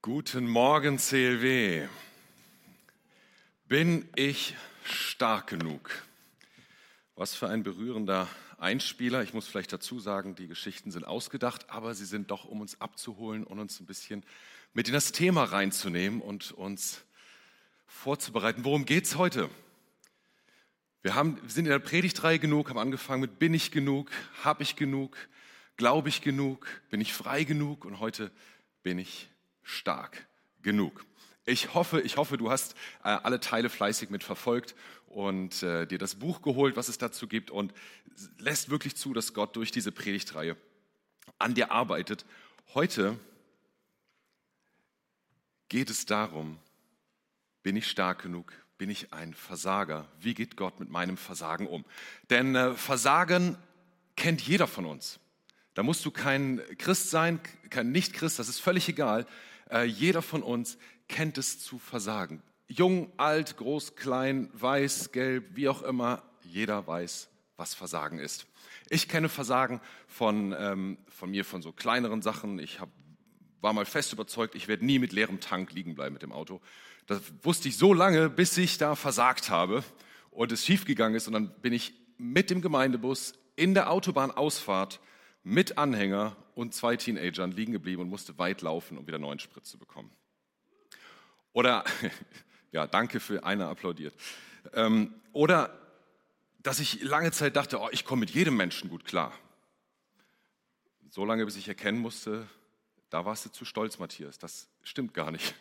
Guten Morgen, CLW. Bin ich stark genug? Was für ein berührender Einspieler. Ich muss vielleicht dazu sagen, die Geschichten sind ausgedacht, aber sie sind doch, um uns abzuholen und uns ein bisschen mit in das Thema reinzunehmen und uns vorzubereiten. Worum geht es heute? Wir, haben, wir sind in der Predigtreihe genug, haben angefangen mit Bin ich genug? Habe ich genug? Glaube ich genug? Bin ich frei genug? Und heute bin ich stark genug. Ich hoffe, ich hoffe, du hast äh, alle Teile fleißig mit verfolgt und äh, dir das Buch geholt, was es dazu gibt und lässt wirklich zu, dass Gott durch diese Predigtreihe an dir arbeitet. Heute geht es darum, bin ich stark genug? Bin ich ein Versager? Wie geht Gott mit meinem Versagen um? Denn äh, Versagen kennt jeder von uns. Da musst du kein Christ sein, kein Nicht-Christ, das ist völlig egal. Äh, jeder von uns kennt es zu versagen. Jung, alt, groß, klein, weiß, gelb, wie auch immer, jeder weiß, was Versagen ist. Ich kenne Versagen von, ähm, von mir, von so kleineren Sachen. Ich hab, war mal fest überzeugt, ich werde nie mit leerem Tank liegen bleiben mit dem Auto. Das wusste ich so lange, bis ich da versagt habe und es schiefgegangen ist. Und dann bin ich mit dem Gemeindebus in der Autobahnausfahrt mit Anhänger und zwei Teenagern liegen geblieben und musste weit laufen, um wieder neuen Sprit zu bekommen. Oder, ja, danke für einer applaudiert. Ähm, oder, dass ich lange Zeit dachte, oh, ich komme mit jedem Menschen gut klar. So lange, bis ich erkennen musste, da warst du zu stolz, Matthias. Das stimmt gar nicht.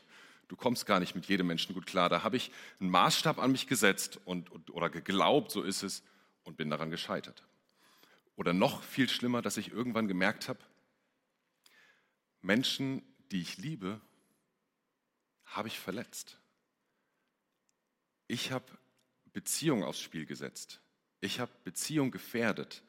Du kommst gar nicht mit jedem Menschen gut klar. Da habe ich einen Maßstab an mich gesetzt und, und, oder geglaubt, so ist es, und bin daran gescheitert. Oder noch viel schlimmer, dass ich irgendwann gemerkt habe, Menschen, die ich liebe, habe ich verletzt. Ich habe Beziehung aufs Spiel gesetzt. Ich habe Beziehung gefährdet,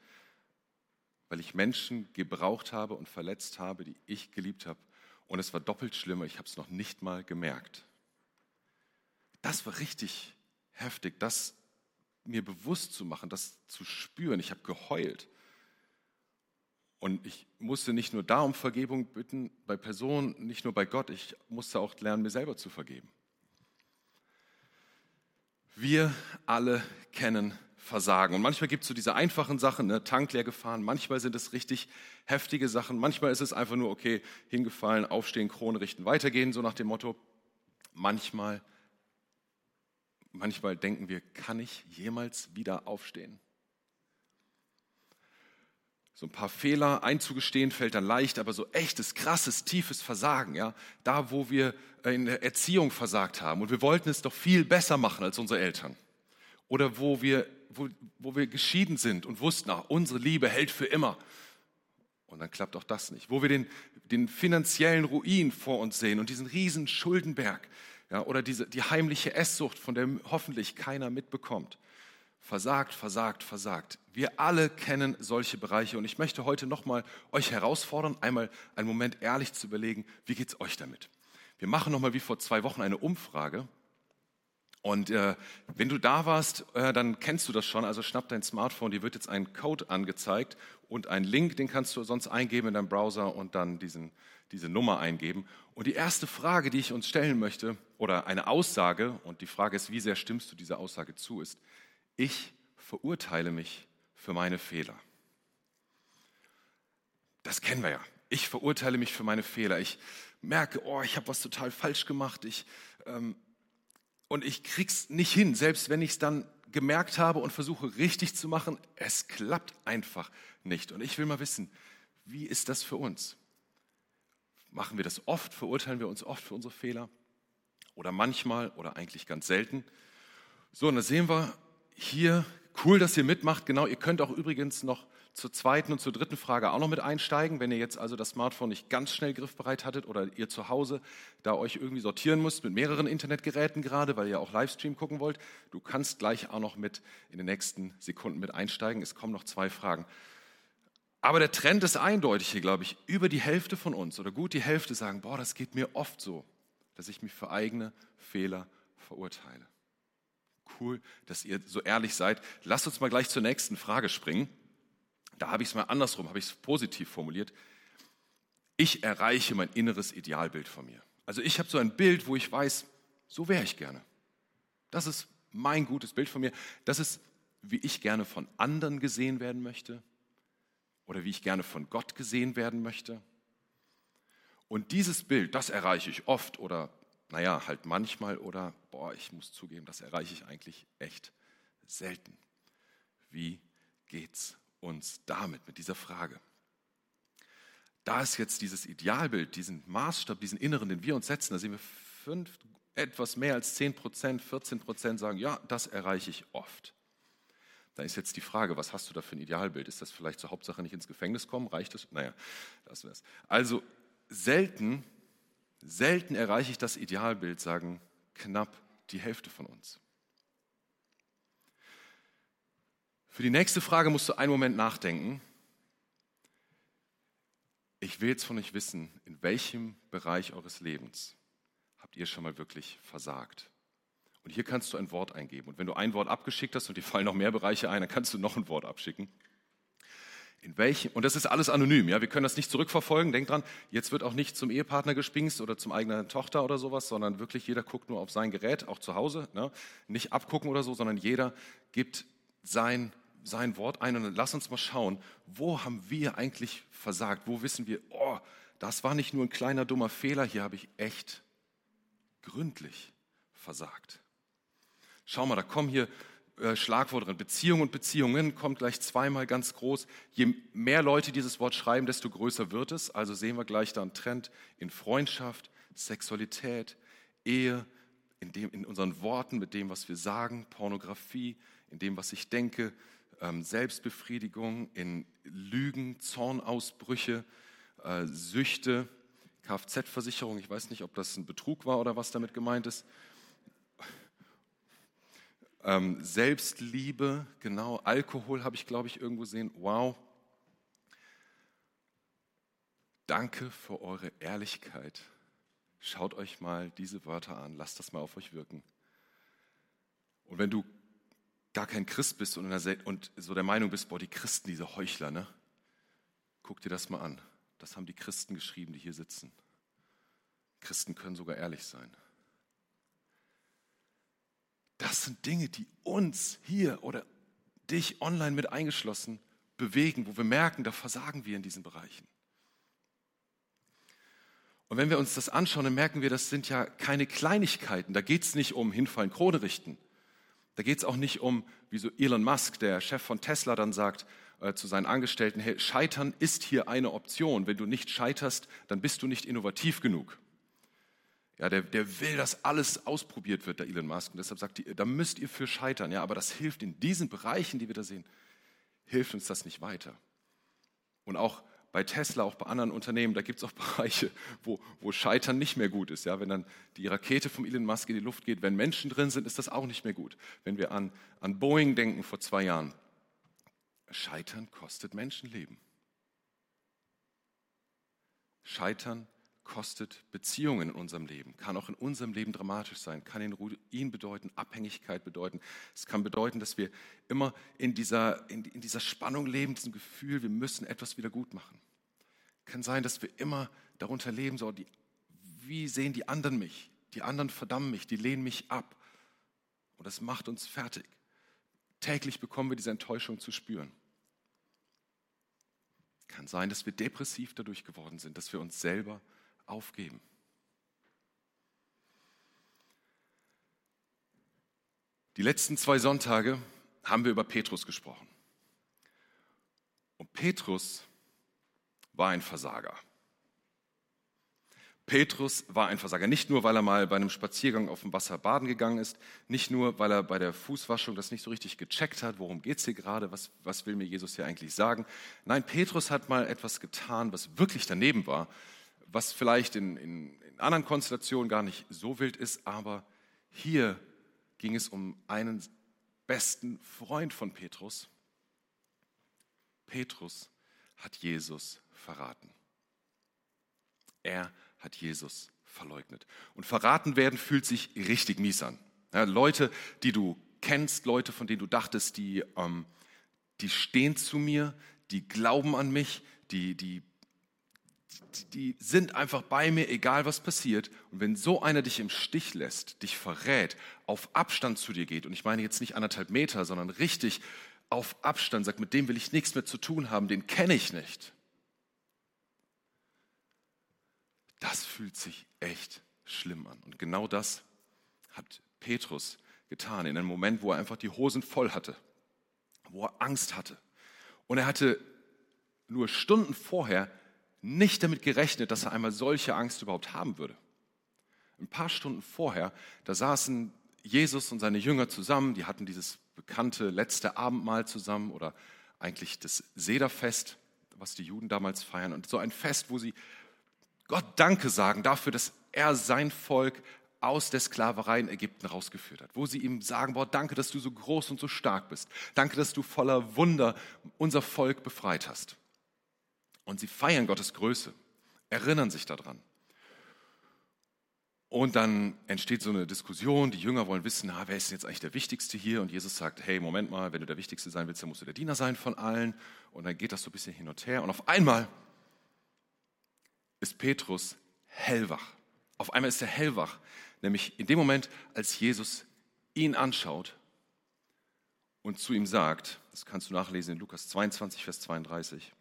weil ich Menschen gebraucht habe und verletzt habe, die ich geliebt habe. Und es war doppelt schlimmer, ich habe es noch nicht mal gemerkt. Das war richtig heftig, das mir bewusst zu machen, das zu spüren. Ich habe geheult. Und ich musste nicht nur da um Vergebung bitten, bei Personen, nicht nur bei Gott, ich musste auch lernen, mir selber zu vergeben. Wir alle kennen Versagen. Und manchmal gibt es so diese einfachen Sachen, ne? Tank leer gefahren, manchmal sind es richtig heftige Sachen, manchmal ist es einfach nur, okay, hingefallen, aufstehen, Krone richten, weitergehen, so nach dem Motto. Manchmal, manchmal denken wir, kann ich jemals wieder aufstehen? So ein paar Fehler einzugestehen fällt dann leicht, aber so echtes, krasses, tiefes Versagen, ja, da wo wir in der Erziehung versagt haben und wir wollten es doch viel besser machen als unsere Eltern. Oder wo wir, wo, wo wir geschieden sind und wussten, ach, unsere Liebe hält für immer. Und dann klappt auch das nicht. Wo wir den, den finanziellen Ruin vor uns sehen und diesen riesen Schuldenberg, ja, oder diese, die heimliche Esssucht, von der hoffentlich keiner mitbekommt versagt, versagt, versagt. Wir alle kennen solche Bereiche und ich möchte heute nochmal euch herausfordern, einmal einen Moment ehrlich zu überlegen, wie geht es euch damit? Wir machen nochmal wie vor zwei Wochen eine Umfrage und äh, wenn du da warst, äh, dann kennst du das schon. Also schnapp dein Smartphone, dir wird jetzt ein Code angezeigt und ein Link, den kannst du sonst eingeben in deinem Browser und dann diesen, diese Nummer eingeben. Und die erste Frage, die ich uns stellen möchte, oder eine Aussage, und die Frage ist, wie sehr stimmst du dieser Aussage zu, ist, ich verurteile mich für meine Fehler. Das kennen wir ja. Ich verurteile mich für meine Fehler. Ich merke, oh, ich habe was total falsch gemacht. Ich, ähm, und ich krieg's nicht hin, selbst wenn ich es dann gemerkt habe und versuche richtig zu machen. Es klappt einfach nicht. Und ich will mal wissen, wie ist das für uns? Machen wir das oft? Verurteilen wir uns oft für unsere Fehler? Oder manchmal oder eigentlich ganz selten? So, und da sehen wir, hier, cool, dass ihr mitmacht. Genau, ihr könnt auch übrigens noch zur zweiten und zur dritten Frage auch noch mit einsteigen, wenn ihr jetzt also das Smartphone nicht ganz schnell griffbereit hattet oder ihr zu Hause da euch irgendwie sortieren müsst mit mehreren Internetgeräten gerade, weil ihr auch Livestream gucken wollt. Du kannst gleich auch noch mit in den nächsten Sekunden mit einsteigen. Es kommen noch zwei Fragen. Aber der Trend ist eindeutig hier, glaube ich. Über die Hälfte von uns oder gut die Hälfte sagen, boah, das geht mir oft so, dass ich mich für eigene Fehler verurteile cool, dass ihr so ehrlich seid. Lasst uns mal gleich zur nächsten Frage springen. Da habe ich es mal andersrum, habe ich es positiv formuliert. Ich erreiche mein inneres Idealbild von mir. Also ich habe so ein Bild, wo ich weiß, so wäre ich gerne. Das ist mein gutes Bild von mir. Das ist, wie ich gerne von anderen gesehen werden möchte oder wie ich gerne von Gott gesehen werden möchte. Und dieses Bild, das erreiche ich oft oder, naja, halt manchmal oder, boah, ich muss zugeben, das erreiche ich eigentlich echt selten. Wie geht's uns damit, mit dieser Frage? Da ist jetzt dieses Idealbild, diesen Maßstab, diesen Inneren, den wir uns setzen, da sehen wir fünf, etwas mehr als 10 Prozent, 14 Prozent sagen, ja, das erreiche ich oft. Da ist jetzt die Frage, was hast du da für ein Idealbild? Ist das vielleicht zur Hauptsache nicht ins Gefängnis kommen? Reicht das? Naja, das wär's. Also selten, selten erreiche ich das Idealbild, sagen knapp die Hälfte von uns. Für die nächste Frage musst du einen Moment nachdenken. Ich will jetzt von euch wissen, in welchem Bereich eures Lebens habt ihr schon mal wirklich versagt? Und hier kannst du ein Wort eingeben. Und wenn du ein Wort abgeschickt hast und dir fallen noch mehr Bereiche ein, dann kannst du noch ein Wort abschicken. In welchem, und das ist alles anonym, ja, wir können das nicht zurückverfolgen. Denk dran, jetzt wird auch nicht zum Ehepartner gespingst oder zum eigenen Tochter oder sowas, sondern wirklich jeder guckt nur auf sein Gerät, auch zu Hause. Ne? Nicht abgucken oder so, sondern jeder gibt sein sein Wort ein und lass uns mal schauen, wo haben wir eigentlich versagt? Wo wissen wir, oh, das war nicht nur ein kleiner dummer Fehler, hier habe ich echt gründlich versagt. Schau mal, da kommen hier äh, Schlagworte drin. Beziehung und Beziehungen kommt gleich zweimal ganz groß. Je mehr Leute dieses Wort schreiben, desto größer wird es. Also sehen wir gleich da einen Trend in Freundschaft, Sexualität, Ehe, in, dem, in unseren Worten, mit dem, was wir sagen, Pornografie, in dem, was ich denke, ähm, Selbstbefriedigung, in Lügen, Zornausbrüche, äh, Süchte, Kfz-Versicherung. Ich weiß nicht, ob das ein Betrug war oder was damit gemeint ist. Ähm, Selbstliebe, genau. Alkohol habe ich, glaube ich, irgendwo gesehen. Wow. Danke für eure Ehrlichkeit. Schaut euch mal diese Wörter an. Lasst das mal auf euch wirken. Und wenn du gar kein Christ bist und, und so der Meinung bist, boah, die Christen, diese Heuchler, ne? Guck dir das mal an. Das haben die Christen geschrieben, die hier sitzen. Christen können sogar ehrlich sein. Das sind Dinge, die uns hier oder dich online mit eingeschlossen bewegen, wo wir merken, da versagen wir in diesen Bereichen. Und wenn wir uns das anschauen, dann merken wir, das sind ja keine Kleinigkeiten. Da geht es nicht um hinfallen, Krone richten. Da geht es auch nicht um, wie so Elon Musk, der Chef von Tesla, dann sagt äh, zu seinen Angestellten, hey, Scheitern ist hier eine Option. Wenn du nicht scheiterst, dann bist du nicht innovativ genug. Ja, der, der will, dass alles ausprobiert wird, der Elon Musk. Und deshalb sagt die, da müsst ihr für scheitern. Ja, aber das hilft in diesen Bereichen, die wir da sehen, hilft uns das nicht weiter. Und auch bei Tesla, auch bei anderen Unternehmen, da gibt es auch Bereiche, wo, wo Scheitern nicht mehr gut ist. Ja, wenn dann die Rakete vom Elon Musk in die Luft geht, wenn Menschen drin sind, ist das auch nicht mehr gut. Wenn wir an, an Boeing denken vor zwei Jahren, Scheitern kostet Menschenleben. Scheitern kostet Beziehungen in unserem Leben, kann auch in unserem Leben dramatisch sein, kann in Ruin bedeuten, Abhängigkeit bedeuten. Es kann bedeuten, dass wir immer in dieser, in, in dieser Spannung leben, diesem Gefühl, wir müssen etwas wieder gut machen. Kann sein, dass wir immer darunter leben, so, die, wie sehen die anderen mich? Die anderen verdammen mich, die lehnen mich ab. Und das macht uns fertig. Täglich bekommen wir diese Enttäuschung zu spüren. Kann sein, dass wir depressiv dadurch geworden sind, dass wir uns selber aufgeben. Die letzten zwei Sonntage haben wir über Petrus gesprochen. Und Petrus war ein Versager. Petrus war ein Versager, nicht nur, weil er mal bei einem Spaziergang auf dem Wasser baden gegangen ist, nicht nur, weil er bei der Fußwaschung das nicht so richtig gecheckt hat, worum geht es hier gerade, was, was will mir Jesus hier eigentlich sagen. Nein, Petrus hat mal etwas getan, was wirklich daneben war, was vielleicht in, in, in anderen Konstellationen gar nicht so wild ist, aber hier ging es um einen besten Freund von Petrus. Petrus hat Jesus verraten. Er hat Jesus verleugnet. Und verraten werden fühlt sich richtig mies an. Ja, Leute, die du kennst, Leute, von denen du dachtest, die, ähm, die stehen zu mir, die glauben an mich, die, die die sind einfach bei mir, egal was passiert. Und wenn so einer dich im Stich lässt, dich verrät, auf Abstand zu dir geht, und ich meine jetzt nicht anderthalb Meter, sondern richtig auf Abstand sagt, mit dem will ich nichts mehr zu tun haben, den kenne ich nicht. Das fühlt sich echt schlimm an. Und genau das hat Petrus getan, in einem Moment, wo er einfach die Hosen voll hatte, wo er Angst hatte. Und er hatte nur Stunden vorher nicht damit gerechnet, dass er einmal solche Angst überhaupt haben würde. Ein paar Stunden vorher, da saßen Jesus und seine Jünger zusammen, die hatten dieses bekannte letzte Abendmahl zusammen oder eigentlich das Sederfest, was die Juden damals feiern. Und so ein Fest, wo sie Gott Danke sagen dafür, dass er sein Volk aus der Sklaverei in Ägypten rausgeführt hat, wo sie ihm sagen, boah, danke, dass du so groß und so stark bist. Danke, dass du voller Wunder unser Volk befreit hast. Und sie feiern Gottes Größe, erinnern sich daran. Und dann entsteht so eine Diskussion, die Jünger wollen wissen, na, wer ist denn jetzt eigentlich der Wichtigste hier? Und Jesus sagt, hey, Moment mal, wenn du der Wichtigste sein willst, dann musst du der Diener sein von allen. Und dann geht das so ein bisschen hin und her. Und auf einmal ist Petrus hellwach. Auf einmal ist er hellwach, nämlich in dem Moment, als Jesus ihn anschaut und zu ihm sagt, das kannst du nachlesen in Lukas 22, Vers 32,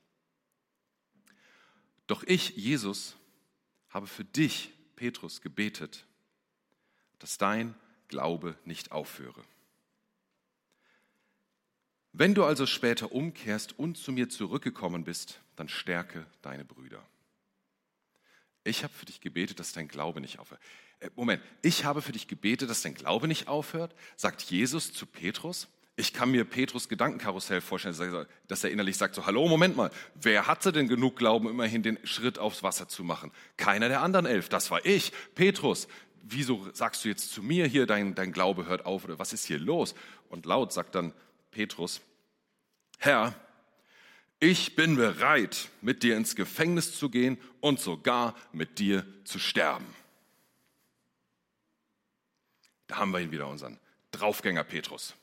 doch ich, Jesus, habe für dich, Petrus, gebetet, dass dein Glaube nicht aufhöre. Wenn du also später umkehrst und zu mir zurückgekommen bist, dann stärke deine Brüder. Ich habe für dich gebetet, dass dein Glaube nicht aufhört. Äh, Moment, ich habe für dich gebetet, dass dein Glaube nicht aufhört, sagt Jesus zu Petrus. Ich kann mir Petrus Gedankenkarussell vorstellen, dass er innerlich sagt so, hallo, Moment mal, wer hatte denn genug Glauben, immerhin den Schritt aufs Wasser zu machen? Keiner der anderen elf, das war ich, Petrus. Wieso sagst du jetzt zu mir hier, dein, dein Glaube hört auf oder was ist hier los? Und laut sagt dann Petrus, Herr, ich bin bereit, mit dir ins Gefängnis zu gehen und sogar mit dir zu sterben. Da haben wir ihn wieder, unseren Draufgänger Petrus.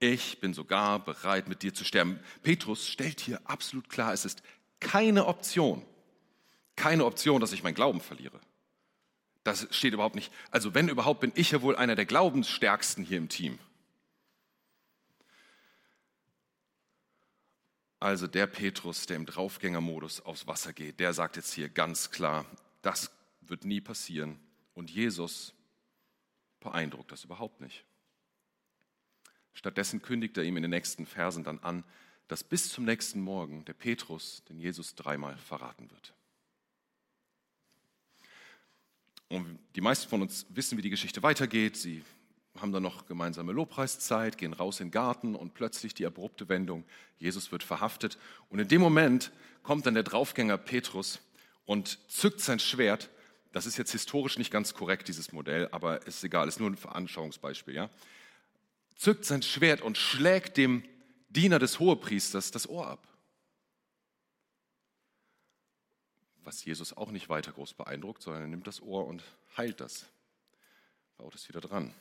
Ich bin sogar bereit, mit dir zu sterben. Petrus stellt hier absolut klar, es ist keine Option, keine Option, dass ich meinen Glauben verliere. Das steht überhaupt nicht. Also wenn überhaupt, bin ich ja wohl einer der Glaubensstärksten hier im Team. Also der Petrus, der im Draufgängermodus aufs Wasser geht, der sagt jetzt hier ganz klar, das wird nie passieren. Und Jesus beeindruckt das überhaupt nicht. Stattdessen kündigt er ihm in den nächsten Versen dann an, dass bis zum nächsten Morgen der Petrus den Jesus dreimal verraten wird. Und die meisten von uns wissen, wie die Geschichte weitergeht. Sie haben dann noch gemeinsame Lobpreiszeit, gehen raus in den Garten und plötzlich die abrupte Wendung, Jesus wird verhaftet. Und in dem Moment kommt dann der Draufgänger Petrus und zückt sein Schwert. Das ist jetzt historisch nicht ganz korrekt, dieses Modell, aber ist egal, ist nur ein Veranschauungsbeispiel. Ja? Zückt sein Schwert und schlägt dem Diener des Hohepriesters das Ohr ab. Was Jesus auch nicht weiter groß beeindruckt, sondern er nimmt das Ohr und heilt das, baut es wieder dran.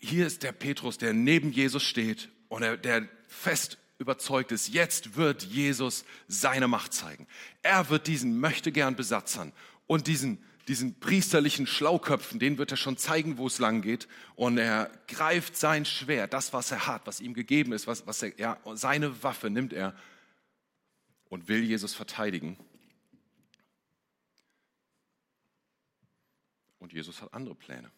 Hier ist der Petrus, der neben Jesus steht und der, der fest überzeugt ist, jetzt wird Jesus seine Macht zeigen. Er wird diesen möchtegern Besatzern und diesen diesen priesterlichen Schlauköpfen, denen wird er schon zeigen, wo es lang geht. Und er greift sein Schwert, das, was er hat, was ihm gegeben ist, was, was er, ja, seine Waffe nimmt er und will Jesus verteidigen. Und Jesus hat andere Pläne.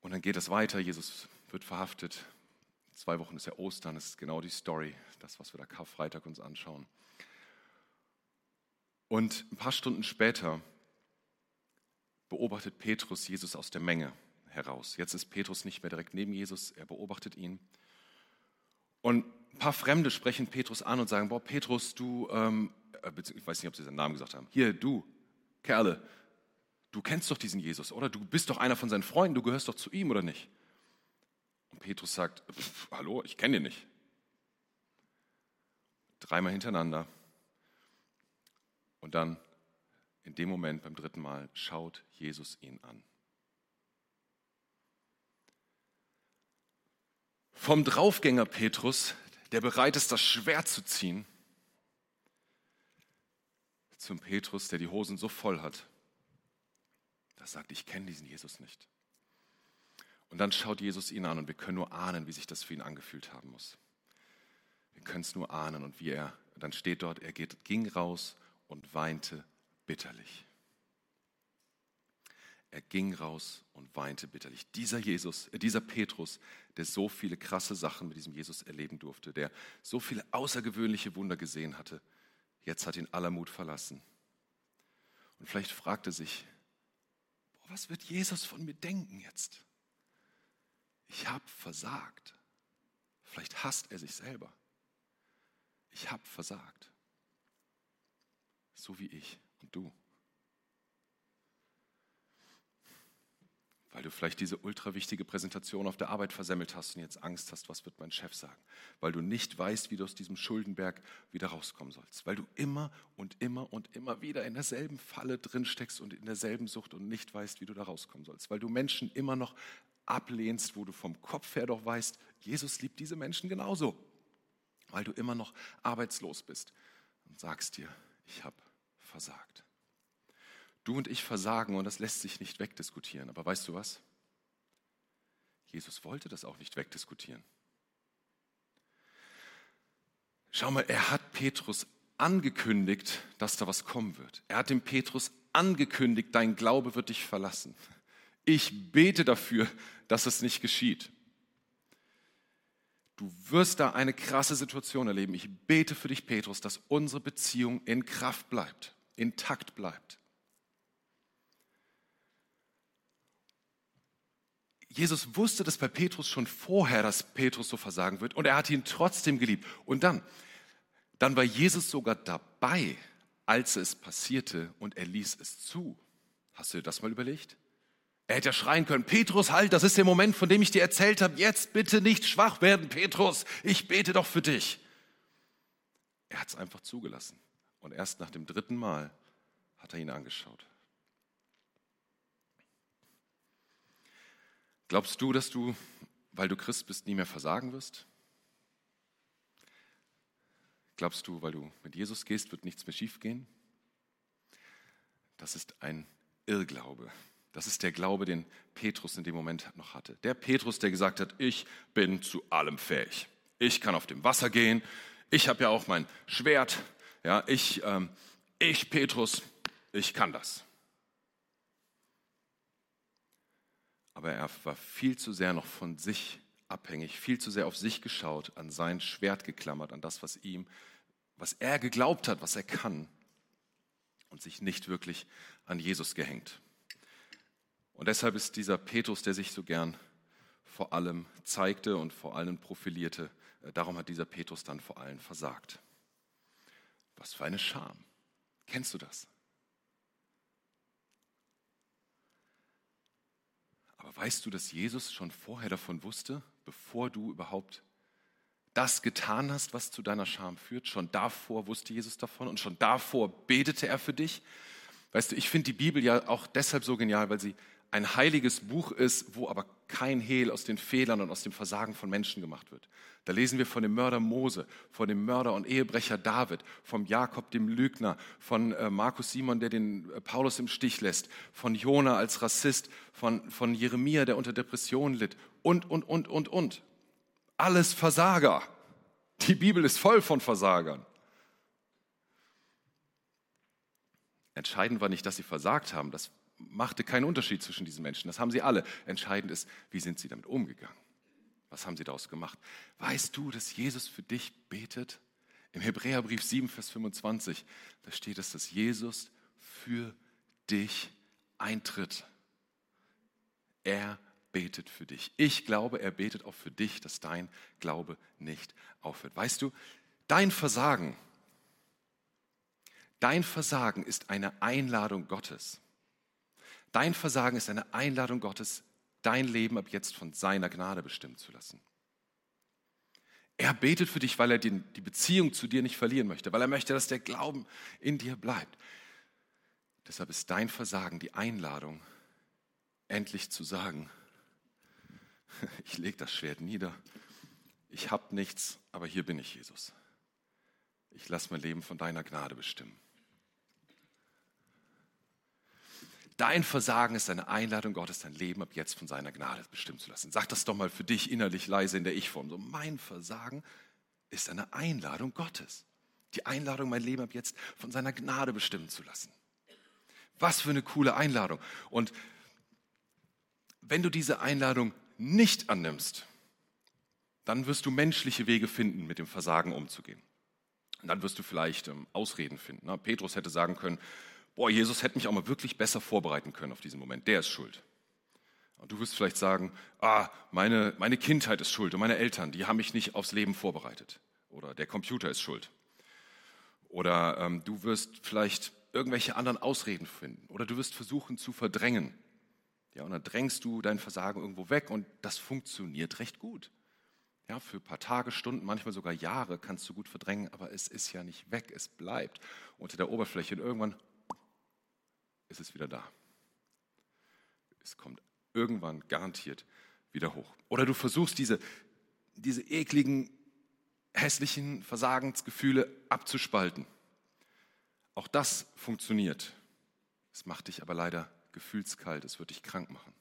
Und dann geht es weiter. Jesus wird verhaftet. Zwei Wochen ist ja Ostern. Das ist genau die Story, das, was wir da Karfreitag uns anschauen. Und ein paar Stunden später beobachtet Petrus Jesus aus der Menge heraus. Jetzt ist Petrus nicht mehr direkt neben Jesus, er beobachtet ihn. Und ein paar Fremde sprechen Petrus an und sagen, boah, Petrus, du, ähm, äh, ich weiß nicht, ob sie seinen Namen gesagt haben, hier, du, Kerle, du kennst doch diesen Jesus, oder? Du bist doch einer von seinen Freunden, du gehörst doch zu ihm, oder nicht? Und Petrus sagt, hallo, ich kenne ihn nicht. Dreimal hintereinander und dann in dem Moment beim dritten Mal schaut Jesus ihn an. Vom Draufgänger Petrus, der bereit ist, das Schwert zu ziehen, zum Petrus, der die Hosen so voll hat, das sagt, ich kenne diesen Jesus nicht. Und dann schaut Jesus ihn an und wir können nur ahnen, wie sich das für ihn angefühlt haben muss. Wir können es nur ahnen und wie er, dann steht dort, er geht, ging raus und weinte bitterlich. Er ging raus und weinte bitterlich. Dieser Jesus, äh, dieser Petrus, der so viele krasse Sachen mit diesem Jesus erleben durfte, der so viele außergewöhnliche Wunder gesehen hatte, jetzt hat ihn aller Mut verlassen. Und vielleicht fragt er sich, boah, was wird Jesus von mir denken jetzt? Ich habe versagt. Vielleicht hasst er sich selber. Ich habe versagt. So wie ich und du. Weil du vielleicht diese ultra wichtige Präsentation auf der Arbeit versemmelt hast und jetzt Angst hast, was wird mein Chef sagen. Weil du nicht weißt, wie du aus diesem Schuldenberg wieder rauskommen sollst. Weil du immer und immer und immer wieder in derselben Falle drin steckst und in derselben Sucht und nicht weißt, wie du da rauskommen sollst. Weil du Menschen immer noch ablehnst, wo du vom Kopf her doch weißt, Jesus liebt diese Menschen genauso. Weil du immer noch arbeitslos bist und sagst dir, ich habe versagt. Du und ich versagen und das lässt sich nicht wegdiskutieren. Aber weißt du was? Jesus wollte das auch nicht wegdiskutieren. Schau mal, er hat Petrus angekündigt, dass da was kommen wird. Er hat dem Petrus angekündigt, dein Glaube wird dich verlassen. Ich bete dafür, dass es nicht geschieht. Du wirst da eine krasse Situation erleben. Ich bete für dich, Petrus, dass unsere Beziehung in Kraft bleibt, intakt bleibt. Jesus wusste das bei Petrus schon vorher, dass Petrus so versagen wird und er hat ihn trotzdem geliebt. Und dann, dann war Jesus sogar dabei, als es passierte und er ließ es zu. Hast du dir das mal überlegt? Er hätte ja schreien können, Petrus, halt, das ist der Moment, von dem ich dir erzählt habe. Jetzt bitte nicht schwach werden, Petrus. Ich bete doch für dich. Er hat es einfach zugelassen. Und erst nach dem dritten Mal hat er ihn angeschaut. Glaubst du, dass du, weil du Christ bist, nie mehr versagen wirst? Glaubst du, weil du mit Jesus gehst, wird nichts mehr schiefgehen? Das ist ein Irrglaube. Das ist der Glaube, den Petrus in dem Moment noch hatte. Der Petrus, der gesagt hat, ich bin zu allem fähig. Ich kann auf dem Wasser gehen. Ich habe ja auch mein Schwert. Ja, ich, ähm, ich Petrus, ich kann das. aber er war viel zu sehr noch von sich abhängig, viel zu sehr auf sich geschaut, an sein Schwert geklammert, an das, was ihm, was er geglaubt hat, was er kann und sich nicht wirklich an Jesus gehängt. Und deshalb ist dieser Petrus, der sich so gern vor allem zeigte und vor allem profilierte, äh, darum hat dieser Petrus dann vor allem versagt. Was für eine Scham. Kennst du das? Aber weißt du, dass Jesus schon vorher davon wusste, bevor du überhaupt das getan hast, was zu deiner Scham führt? Schon davor wusste Jesus davon und schon davor betete er für dich. Weißt du, ich finde die Bibel ja auch deshalb so genial, weil sie ein heiliges Buch ist, wo aber kein Hehl aus den Fehlern und aus dem Versagen von Menschen gemacht wird. Da lesen wir von dem Mörder Mose, von dem Mörder und Ehebrecher David, vom Jakob dem Lügner, von äh, Markus Simon, der den äh, Paulus im Stich lässt, von Jona als Rassist, von, von Jeremia, der unter Depressionen litt und, und, und, und, und. Alles Versager. Die Bibel ist voll von Versagern. Entscheidend war nicht, dass sie versagt haben. Das machte keinen Unterschied zwischen diesen Menschen. Das haben sie alle. Entscheidend ist, wie sind sie damit umgegangen? Was haben sie daraus gemacht? Weißt du, dass Jesus für dich betet? Im Hebräerbrief 7, Vers 25, da steht es, dass Jesus für dich eintritt. Er betet für dich. Ich glaube, er betet auch für dich, dass dein Glaube nicht aufhört. Weißt du, dein Versagen, dein Versagen ist eine Einladung Gottes. Dein Versagen ist eine Einladung Gottes, dein Leben ab jetzt von seiner Gnade bestimmen zu lassen. Er betet für dich, weil er die Beziehung zu dir nicht verlieren möchte, weil er möchte, dass der Glauben in dir bleibt. Deshalb ist dein Versagen die Einladung, endlich zu sagen, ich lege das Schwert nieder ich habe nichts, aber hier bin ich, Jesus. Ich lasse mein Leben von deiner Gnade bestimmen. Dein Versagen ist eine Einladung Gottes, dein Leben ab jetzt von seiner Gnade bestimmen zu lassen. Sag das doch mal für dich innerlich leise in der Ich-Form. So, mein Versagen ist eine Einladung Gottes. Die Einladung, mein Leben ab jetzt von seiner Gnade bestimmen zu lassen. Was für eine coole Einladung. Und wenn du diese Einladung nicht annimmst, dann wirst du menschliche Wege finden, mit dem Versagen umzugehen. Und dann wirst du vielleicht ähm, Ausreden finden. Na, Petrus hätte sagen können, boah, Jesus hätte mich auch mal wirklich besser vorbereiten können auf diesen Moment. Der ist schuld. Und du wirst vielleicht sagen, ah, meine, meine Kindheit ist schuld und meine Eltern, die haben mich nicht aufs Leben vorbereitet. Oder der Computer ist schuld. Oder ähm, du wirst vielleicht irgendwelche anderen Ausreden finden. Oder du wirst versuchen zu verdrängen. Ja, und dann drängst du dein Versagen irgendwo weg und das funktioniert recht gut. Ja, für ein paar Tage, Stunden, manchmal sogar Jahre kannst du gut verdrängen, aber es ist ja nicht weg, es bleibt unter der Oberfläche und irgendwann ist es wieder da. Es kommt irgendwann garantiert wieder hoch. Oder du versuchst diese, diese ekligen, hässlichen Versagensgefühle abzuspalten. Auch das funktioniert. Es macht dich aber leider gefühlskalt, es wird dich krank machen.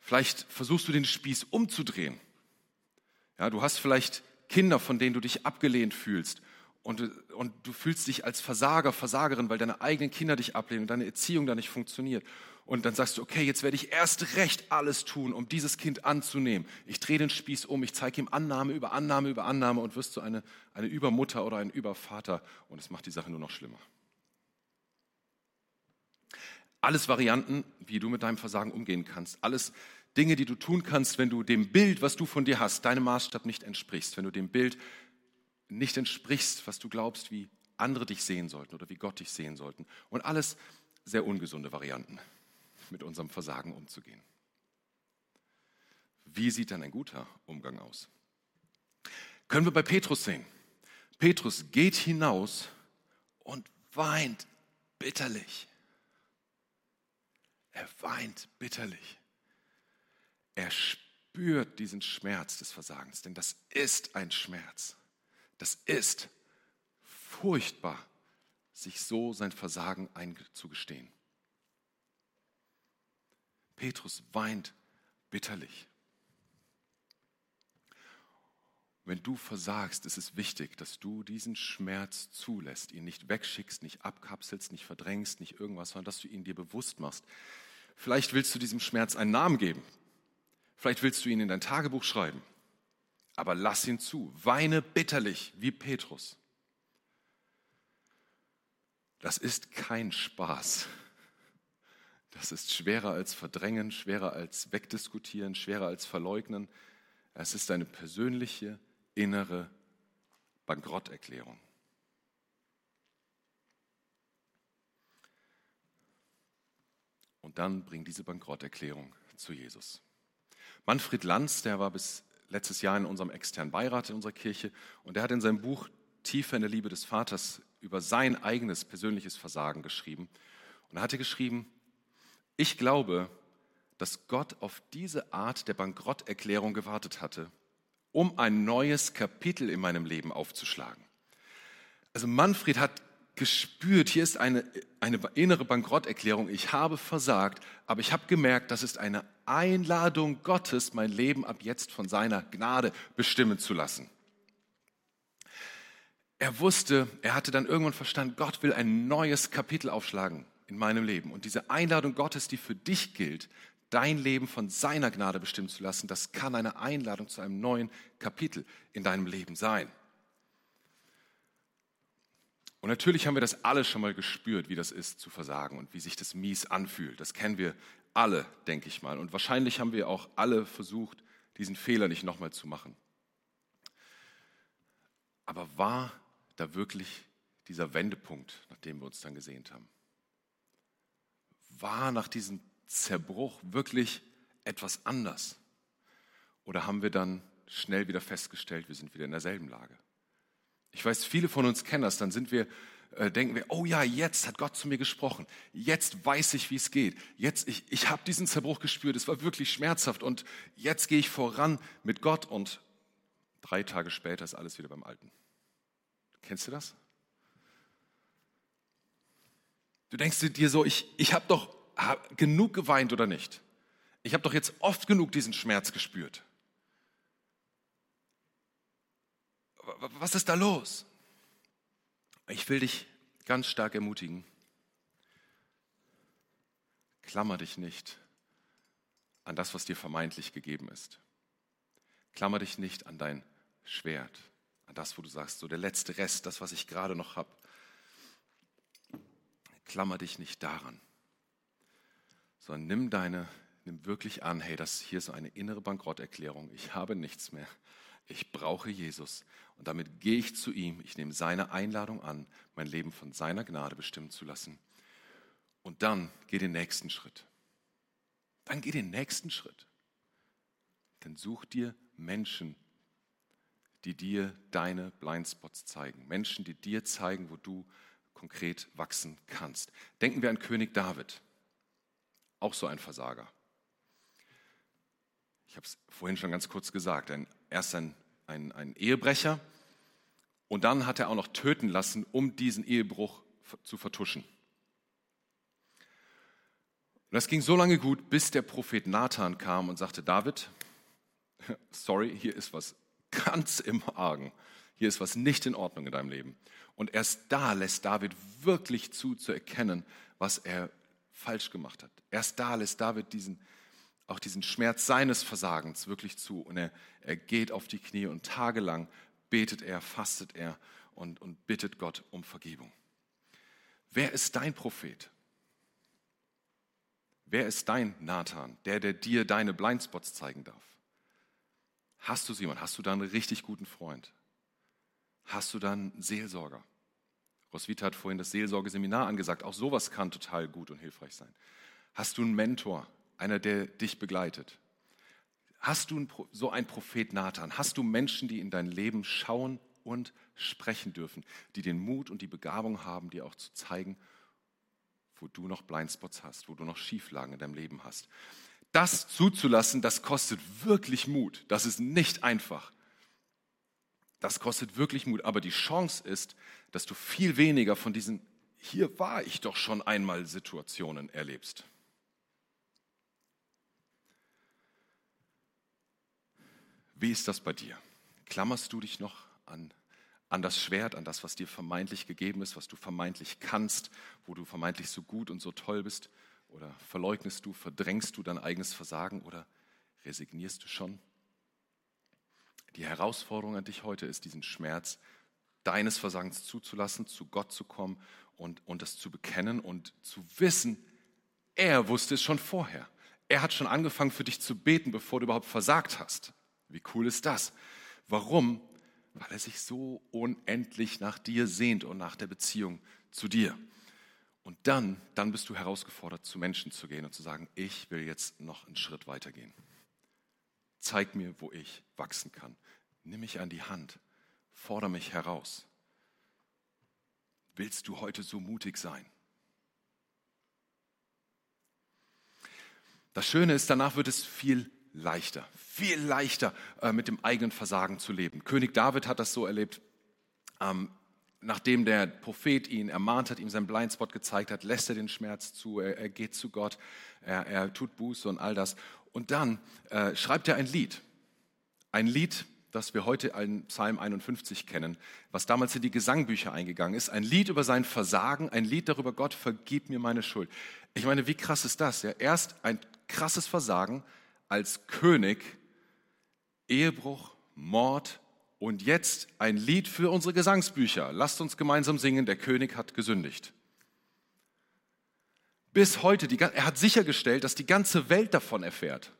Vielleicht versuchst du den Spieß umzudrehen. Ja, du hast vielleicht Kinder, von denen du dich abgelehnt fühlst. Und, und du fühlst dich als Versager, Versagerin, weil deine eigenen Kinder dich ablehnen und deine Erziehung da nicht funktioniert. Und dann sagst du, okay, jetzt werde ich erst recht alles tun, um dieses Kind anzunehmen. Ich drehe den Spieß um, ich zeige ihm Annahme über Annahme über Annahme und wirst du eine, eine Übermutter oder ein Übervater. Und es macht die Sache nur noch schlimmer. Alles Varianten, wie du mit deinem Versagen umgehen kannst. Alles Dinge, die du tun kannst, wenn du dem Bild, was du von dir hast, deinem Maßstab nicht entsprichst. Wenn du dem Bild nicht entsprichst, was du glaubst, wie andere dich sehen sollten oder wie Gott dich sehen sollten. Und alles sehr ungesunde Varianten, mit unserem Versagen umzugehen. Wie sieht dann ein guter Umgang aus? Können wir bei Petrus sehen. Petrus geht hinaus und weint bitterlich. Er weint bitterlich. Er spürt diesen Schmerz des Versagens, denn das ist ein Schmerz. Das ist furchtbar, sich so sein Versagen einzugestehen. Petrus weint bitterlich. Wenn du versagst, ist es wichtig, dass du diesen Schmerz zulässt, ihn nicht wegschickst, nicht abkapselst, nicht verdrängst, nicht irgendwas, sondern dass du ihn dir bewusst machst. Vielleicht willst du diesem Schmerz einen Namen geben. Vielleicht willst du ihn in dein Tagebuch schreiben. Aber lass ihn zu. Weine bitterlich wie Petrus. Das ist kein Spaß. Das ist schwerer als verdrängen, schwerer als wegdiskutieren, schwerer als verleugnen. Es ist eine persönliche innere Bankrotterklärung. Und dann bring diese Bankrotterklärung zu Jesus. Manfred Lanz, der war bis letztes Jahr in unserem externen Beirat in unserer Kirche und der hat in seinem Buch Tiefe in der Liebe des Vaters über sein eigenes persönliches Versagen geschrieben. Und er hatte geschrieben, ich glaube, dass Gott auf diese Art der Bankrotterklärung gewartet hatte, um ein neues Kapitel in meinem Leben aufzuschlagen. Also Manfred hat gespürt, hier ist eine, eine innere Bankrotterklärung, ich habe versagt, aber ich habe gemerkt, das ist eine Einladung Gottes, mein Leben ab jetzt von seiner Gnade bestimmen zu lassen. Er wusste, er hatte dann irgendwann verstanden, Gott will ein neues Kapitel aufschlagen in meinem Leben. Und diese Einladung Gottes, die für dich gilt, dein Leben von seiner Gnade bestimmen zu lassen, das kann eine Einladung zu einem neuen Kapitel in deinem Leben sein. Und natürlich haben wir das alle schon mal gespürt, wie das ist zu versagen und wie sich das mies anfühlt. Das kennen wir alle, denke ich mal. Und wahrscheinlich haben wir auch alle versucht, diesen Fehler nicht nochmal zu machen. Aber war da wirklich dieser Wendepunkt, nach dem wir uns dann gesehnt haben? War nach diesem Zerbruch wirklich etwas anders? Oder haben wir dann schnell wieder festgestellt, wir sind wieder in derselben Lage? Ich weiß, viele von uns kennen das. Dann sind wir äh, denken wir, oh ja, jetzt hat Gott zu mir gesprochen. Jetzt weiß ich, wie es geht. Jetzt, ich, ich habe diesen Zerbruch gespürt. Es war wirklich schmerzhaft. Und jetzt gehe ich voran mit Gott. Und drei Tage später ist alles wieder beim Alten. Kennst du das? Du denkst dir so, ich, ich habe doch hab genug geweint oder nicht? Ich habe doch jetzt oft genug diesen Schmerz gespürt. Was ist da los? Ich will dich ganz stark ermutigen. Klammer dich nicht an das, was dir vermeintlich gegeben ist. Klammer dich nicht an dein Schwert, an das, wo du sagst, so der letzte Rest, das, was ich gerade noch habe. Klammer dich nicht daran, sondern nimm deine, nimm wirklich an, hey, das hier ist eine innere Bankrotterklärung. Ich habe nichts mehr. Ich brauche Jesus. Und damit gehe ich zu ihm. Ich nehme seine Einladung an, mein Leben von seiner Gnade bestimmen zu lassen. Und dann geh den nächsten Schritt. Dann geh den nächsten Schritt. Dann such dir Menschen, die dir deine Blindspots zeigen. Menschen, die dir zeigen, wo du konkret wachsen kannst. Denken wir an König David. Auch so ein Versager. Ich habe es vorhin schon ganz kurz gesagt. Ein, erst ein, ein, ein Ehebrecher und dann hat er auch noch töten lassen, um diesen Ehebruch zu vertuschen. Und das ging so lange gut, bis der Prophet Nathan kam und sagte, David, sorry, hier ist was ganz im Argen. Hier ist was nicht in Ordnung in deinem Leben. Und erst da lässt David wirklich zu, zu erkennen, was er falsch gemacht hat. Erst da lässt David diesen, auch diesen Schmerz seines Versagens wirklich zu. Und er, er geht auf die Knie und tagelang betet er, fastet er und, und bittet Gott um Vergebung. Wer ist dein Prophet? Wer ist dein Nathan, der, der dir deine Blindspots zeigen darf? Hast du jemanden? Hast du da einen richtig guten Freund? Hast du da einen Seelsorger? Roswitha hat vorhin das Seelsorgeseminar angesagt. Auch sowas kann total gut und hilfreich sein. Hast du einen Mentor, einer, der dich begleitet? Hast du so einen Prophet Nathan? Hast du Menschen, die in dein Leben schauen und sprechen dürfen, die den Mut und die Begabung haben, dir auch zu zeigen, wo du noch Blindspots hast, wo du noch Schieflagen in deinem Leben hast? Das zuzulassen, das kostet wirklich Mut. Das ist nicht einfach. Das kostet wirklich Mut. Aber die Chance ist, dass du viel weniger von diesen, hier war ich doch schon einmal Situationen erlebst. Wie ist das bei dir? Klammerst du dich noch an, an das Schwert, an das, was dir vermeintlich gegeben ist, was du vermeintlich kannst, wo du vermeintlich so gut und so toll bist? Oder verleugnest du, verdrängst du dein eigenes Versagen oder resignierst du schon? Die Herausforderung an dich heute ist, diesen Schmerz deines Versagens zuzulassen, zu Gott zu kommen und, und das zu bekennen und zu wissen, er wusste es schon vorher. Er hat schon angefangen für dich zu beten, bevor du überhaupt versagt hast. Wie cool ist das? Warum? Weil er sich so unendlich nach dir sehnt und nach der Beziehung zu dir. Und dann, dann bist du herausgefordert, zu Menschen zu gehen und zu sagen, ich will jetzt noch einen Schritt weitergehen. Zeig mir, wo ich wachsen kann. Nimm mich an die Hand. Fordere mich heraus. Willst du heute so mutig sein? Das Schöne ist, danach wird es viel leichter, viel leichter äh, mit dem eigenen Versagen zu leben. König David hat das so erlebt. Ähm, nachdem der Prophet ihn ermahnt hat, ihm seinen Blindspot gezeigt hat, lässt er den Schmerz zu, er, er geht zu Gott, er, er, tut Buße und all das. Und dann äh, schreibt er ein Lied. Ein Lied, das wir heute in Psalm 51 kennen, was damals in die Gesangbücher eingegangen ist. Ein Lied über sein Versagen, ein Lied darüber, Gott, vergib mir meine Schuld. Ich meine, wie krass ist das? Ja? Erst ein krasses Versagen, als König, Ehebruch, Mord und jetzt ein Lied für unsere Gesangsbücher. Lasst uns gemeinsam singen, der König hat gesündigt. Bis heute, die, er hat sichergestellt, dass die ganze Welt davon erfährt.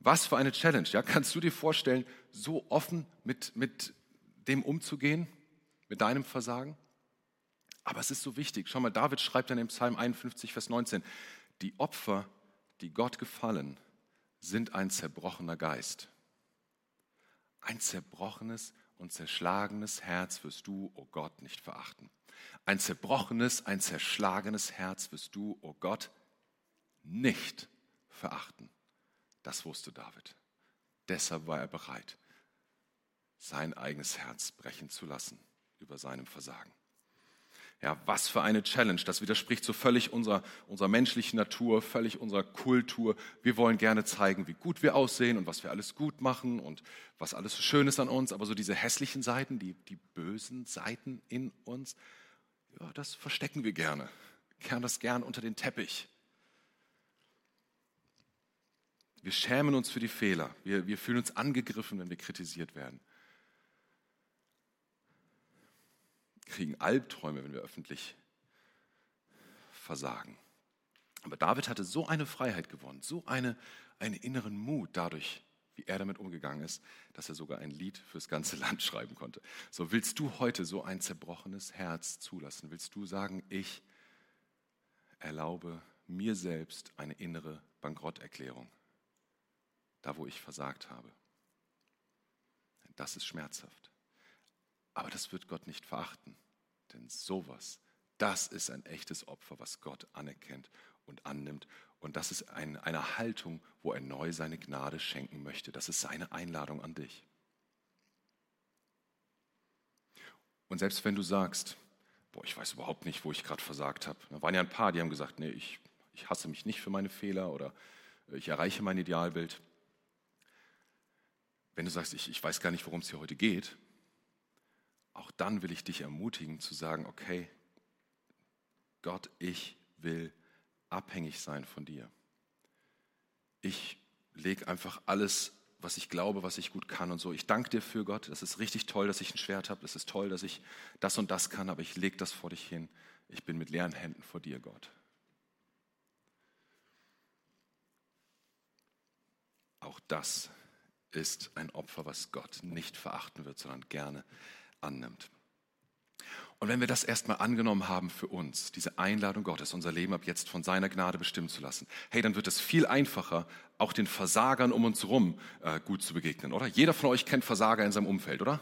Was für eine Challenge. Ja? Kannst du dir vorstellen, so offen mit, mit dem umzugehen, mit deinem Versagen? Aber es ist so wichtig. Schau mal, David schreibt dann im Psalm 51, Vers 19, die Opfer die Gott gefallen, sind ein zerbrochener Geist. Ein zerbrochenes und zerschlagenes Herz wirst du, o oh Gott, nicht verachten. Ein zerbrochenes, ein zerschlagenes Herz wirst du, o oh Gott, nicht verachten. Das wusste David. Deshalb war er bereit, sein eigenes Herz brechen zu lassen über seinem Versagen. Ja, was für eine Challenge. Das widerspricht so völlig unserer, unserer menschlichen Natur, völlig unserer Kultur. Wir wollen gerne zeigen, wie gut wir aussehen und was wir alles gut machen und was alles so schön ist an uns. Aber so diese hässlichen Seiten, die, die bösen Seiten in uns, ja, das verstecken wir gerne. Kehren das gern unter den Teppich. Wir schämen uns für die Fehler. Wir, wir fühlen uns angegriffen, wenn wir kritisiert werden. Kriegen Albträume, wenn wir öffentlich versagen. Aber David hatte so eine Freiheit gewonnen, so eine, einen inneren Mut dadurch, wie er damit umgegangen ist, dass er sogar ein Lied fürs ganze Land schreiben konnte. So willst du heute so ein zerbrochenes Herz zulassen? Willst du sagen, ich erlaube mir selbst eine innere Bankrotterklärung, da wo ich versagt habe? Das ist schmerzhaft. Aber das wird Gott nicht verachten. Denn sowas, das ist ein echtes Opfer, was Gott anerkennt und annimmt. Und das ist ein, eine Haltung, wo er neu seine Gnade schenken möchte. Das ist seine Einladung an dich. Und selbst wenn du sagst, boah, ich weiß überhaupt nicht, wo ich gerade versagt habe. Da waren ja ein paar, die haben gesagt, nee, ich, ich hasse mich nicht für meine Fehler oder ich erreiche mein Idealbild. Wenn du sagst, ich, ich weiß gar nicht, worum es hier heute geht, auch dann will ich dich ermutigen zu sagen, okay, Gott, ich will abhängig sein von dir. Ich lege einfach alles, was ich glaube, was ich gut kann und so. Ich danke dir für Gott. Das ist richtig toll, dass ich ein Schwert habe. Das ist toll, dass ich das und das kann, aber ich lege das vor dich hin. Ich bin mit leeren Händen vor dir, Gott. Auch das ist ein Opfer, was Gott nicht verachten wird, sondern gerne annimmt. Und wenn wir das erstmal angenommen haben für uns, diese Einladung Gottes, unser Leben ab jetzt von seiner Gnade bestimmen zu lassen, hey, dann wird es viel einfacher, auch den Versagern um uns herum äh, gut zu begegnen, oder? Jeder von euch kennt Versager in seinem Umfeld, oder?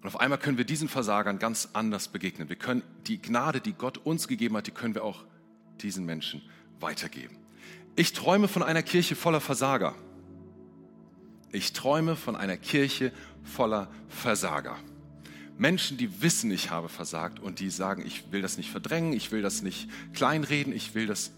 Und auf einmal können wir diesen Versagern ganz anders begegnen. Wir können die Gnade, die Gott uns gegeben hat, die können wir auch diesen Menschen weitergeben. Ich träume von einer Kirche voller Versager. Ich träume von einer Kirche voller Versager. Menschen, die wissen, ich habe versagt und die sagen, ich will das nicht verdrängen, ich will das nicht kleinreden, ich will das,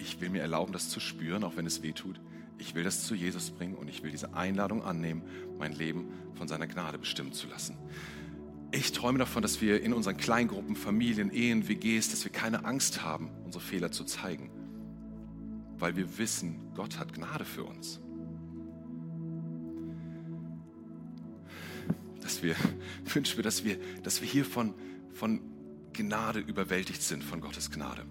ich will mir erlauben, das zu spüren, auch wenn es weh tut. Ich will das zu Jesus bringen und ich will diese Einladung annehmen, mein Leben von seiner Gnade bestimmen zu lassen. Ich träume davon, dass wir in unseren Kleingruppen, Familien, Ehen, WGs, dass wir keine Angst haben, unsere Fehler zu zeigen, weil wir wissen, Gott hat Gnade für uns. Dass wir, wünschen wir, dass wir, dass wir hier von, von Gnade überwältigt sind, von Gottes Gnade.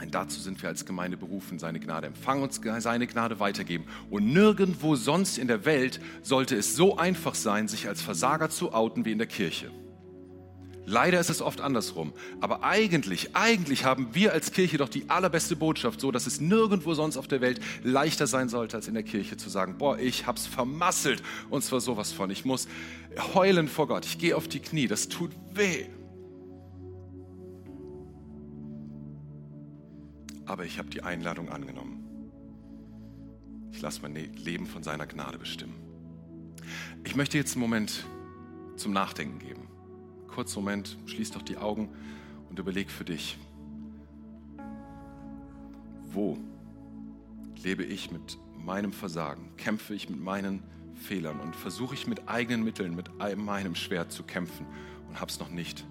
Und dazu sind wir als Gemeinde berufen, seine Gnade empfangen und seine Gnade weitergeben. Und nirgendwo sonst in der Welt sollte es so einfach sein, sich als Versager zu outen wie in der Kirche. Leider ist es oft andersrum. Aber eigentlich, eigentlich haben wir als Kirche doch die allerbeste Botschaft, so dass es nirgendwo sonst auf der Welt leichter sein sollte, als in der Kirche zu sagen, boah, ich hab's vermasselt. Und zwar sowas von. Ich muss heulen vor Gott. Ich gehe auf die Knie. Das tut weh. Aber ich habe die Einladung angenommen. Ich lasse mein Leben von seiner Gnade bestimmen. Ich möchte jetzt einen Moment zum Nachdenken geben kurzen Moment, schließ doch die Augen und überleg für dich, wo lebe ich mit meinem Versagen, kämpfe ich mit meinen Fehlern und versuche ich mit eigenen Mitteln, mit meinem Schwert zu kämpfen und habe es noch nicht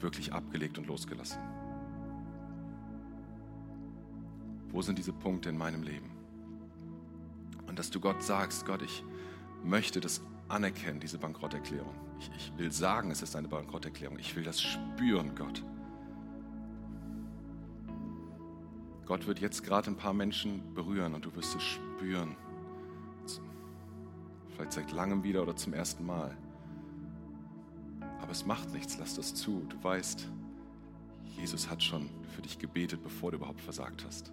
wirklich abgelegt und losgelassen. Wo sind diese Punkte in meinem Leben? Und dass du Gott sagst, Gott, ich möchte das anerkennen, diese Bankrotterklärung. Ich, ich will sagen, es ist eine Bankrotterklärung. Ich will das spüren, Gott. Gott wird jetzt gerade ein paar Menschen berühren und du wirst es spüren. Vielleicht seit langem wieder oder zum ersten Mal. Aber es macht nichts, lass das zu. Du weißt, Jesus hat schon für dich gebetet, bevor du überhaupt versagt hast.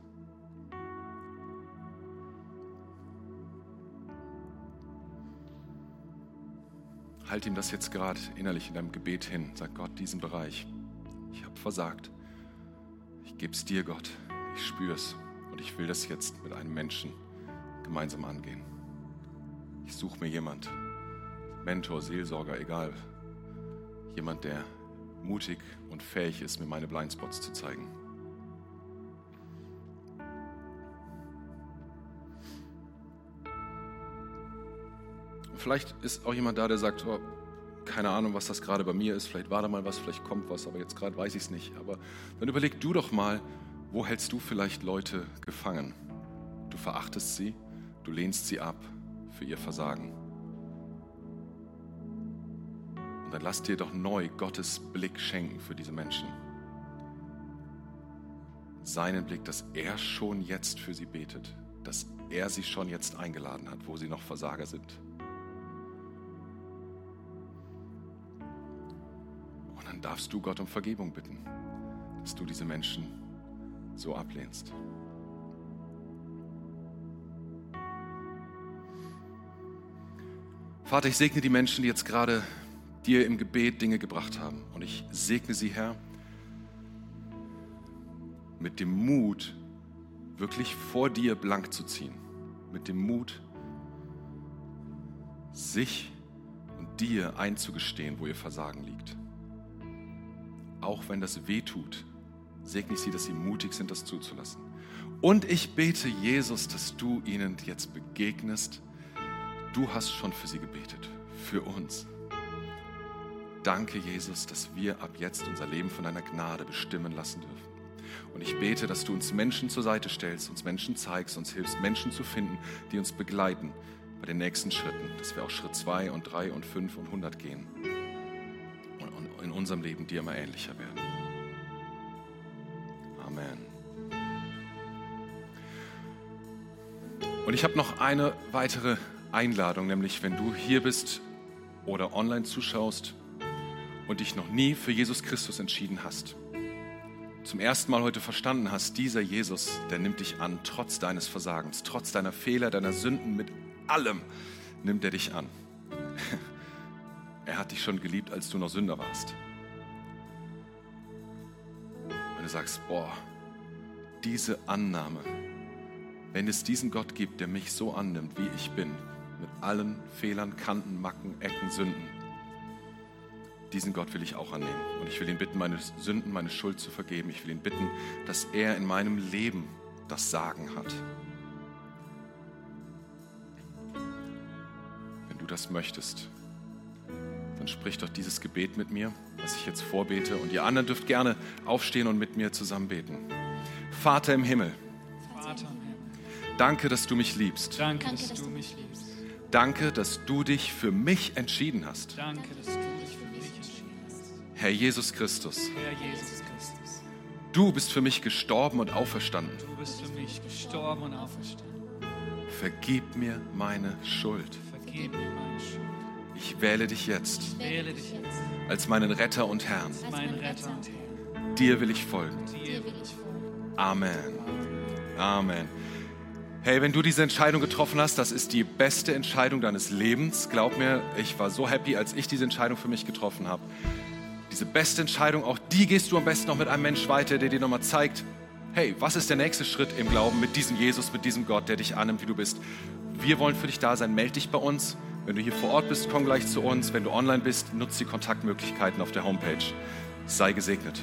Halt ihm das jetzt gerade innerlich in deinem Gebet hin. Sag Gott, diesen Bereich, ich habe versagt. Ich gebe es dir, Gott. Ich spüre es. Und ich will das jetzt mit einem Menschen gemeinsam angehen. Ich suche mir jemand, Mentor, Seelsorger, egal. Jemand, der mutig und fähig ist, mir meine Blindspots zu zeigen. Vielleicht ist auch jemand da, der sagt, oh, keine Ahnung, was das gerade bei mir ist, vielleicht war da mal was, vielleicht kommt was, aber jetzt gerade weiß ich es nicht. Aber dann überleg du doch mal, wo hältst du vielleicht Leute gefangen? Du verachtest sie, du lehnst sie ab für ihr Versagen. Und dann lass dir doch neu Gottes Blick schenken für diese Menschen. Seinen Blick, dass er schon jetzt für sie betet, dass er sie schon jetzt eingeladen hat, wo sie noch Versager sind. Darfst du Gott um Vergebung bitten, dass du diese Menschen so ablehnst. Vater, ich segne die Menschen, die jetzt gerade dir im Gebet Dinge gebracht haben. Und ich segne sie, Herr, mit dem Mut, wirklich vor dir blank zu ziehen. Mit dem Mut, sich und dir einzugestehen, wo ihr Versagen liegt auch wenn das weh tut, segne ich sie, dass sie mutig sind, das zuzulassen. Und ich bete, Jesus, dass du ihnen jetzt begegnest. Du hast schon für sie gebetet, für uns. Danke, Jesus, dass wir ab jetzt unser Leben von deiner Gnade bestimmen lassen dürfen. Und ich bete, dass du uns Menschen zur Seite stellst, uns Menschen zeigst, uns hilfst, Menschen zu finden, die uns begleiten bei den nächsten Schritten, dass wir auch Schritt 2 und 3 und 5 und 100 gehen in unserem Leben dir immer ähnlicher werden. Amen. Und ich habe noch eine weitere Einladung, nämlich wenn du hier bist oder online zuschaust und dich noch nie für Jesus Christus entschieden hast, zum ersten Mal heute verstanden hast, dieser Jesus, der nimmt dich an, trotz deines Versagens, trotz deiner Fehler, deiner Sünden, mit allem nimmt er dich an. Er hat dich schon geliebt, als du noch Sünder warst. Wenn du sagst, boah, diese Annahme, wenn es diesen Gott gibt, der mich so annimmt, wie ich bin, mit allen Fehlern, Kanten, Macken, Ecken, Sünden, diesen Gott will ich auch annehmen. Und ich will ihn bitten, meine Sünden, meine Schuld zu vergeben. Ich will ihn bitten, dass er in meinem Leben das Sagen hat. Wenn du das möchtest, dann sprich doch dieses Gebet mit mir, was ich jetzt vorbete. Und ihr anderen dürft gerne aufstehen und mit mir zusammen beten. Vater im Himmel. Vater im Himmel. Danke, dass du mich liebst. Danke, dass du mich liebst. Danke, dass du dich für mich entschieden hast. Danke, dass du dich für mich entschieden hast. Herr Jesus Christus. Herr Jesus Christus. Du bist für mich gestorben und auferstanden. Du bist für mich gestorben und auferstanden. Vergib mir meine Schuld. Vergib mir meine Schuld. Ich wähle dich jetzt, wähle dich jetzt als meinen Retter und Herrn. Dir will ich folgen. Amen. Amen. Hey, wenn du diese Entscheidung getroffen hast, das ist die beste Entscheidung deines Lebens. Glaub mir, ich war so happy, als ich diese Entscheidung für mich getroffen habe. Diese beste Entscheidung, auch die gehst du am besten noch mit einem Mensch weiter, der dir nochmal zeigt, hey, was ist der nächste Schritt im Glauben mit diesem Jesus, mit diesem Gott, der dich annimmt, wie du bist. Wir wollen für dich da sein. Meld dich bei uns. Wenn du hier vor Ort bist, komm gleich zu uns. Wenn du online bist, nutze die Kontaktmöglichkeiten auf der Homepage. Sei gesegnet.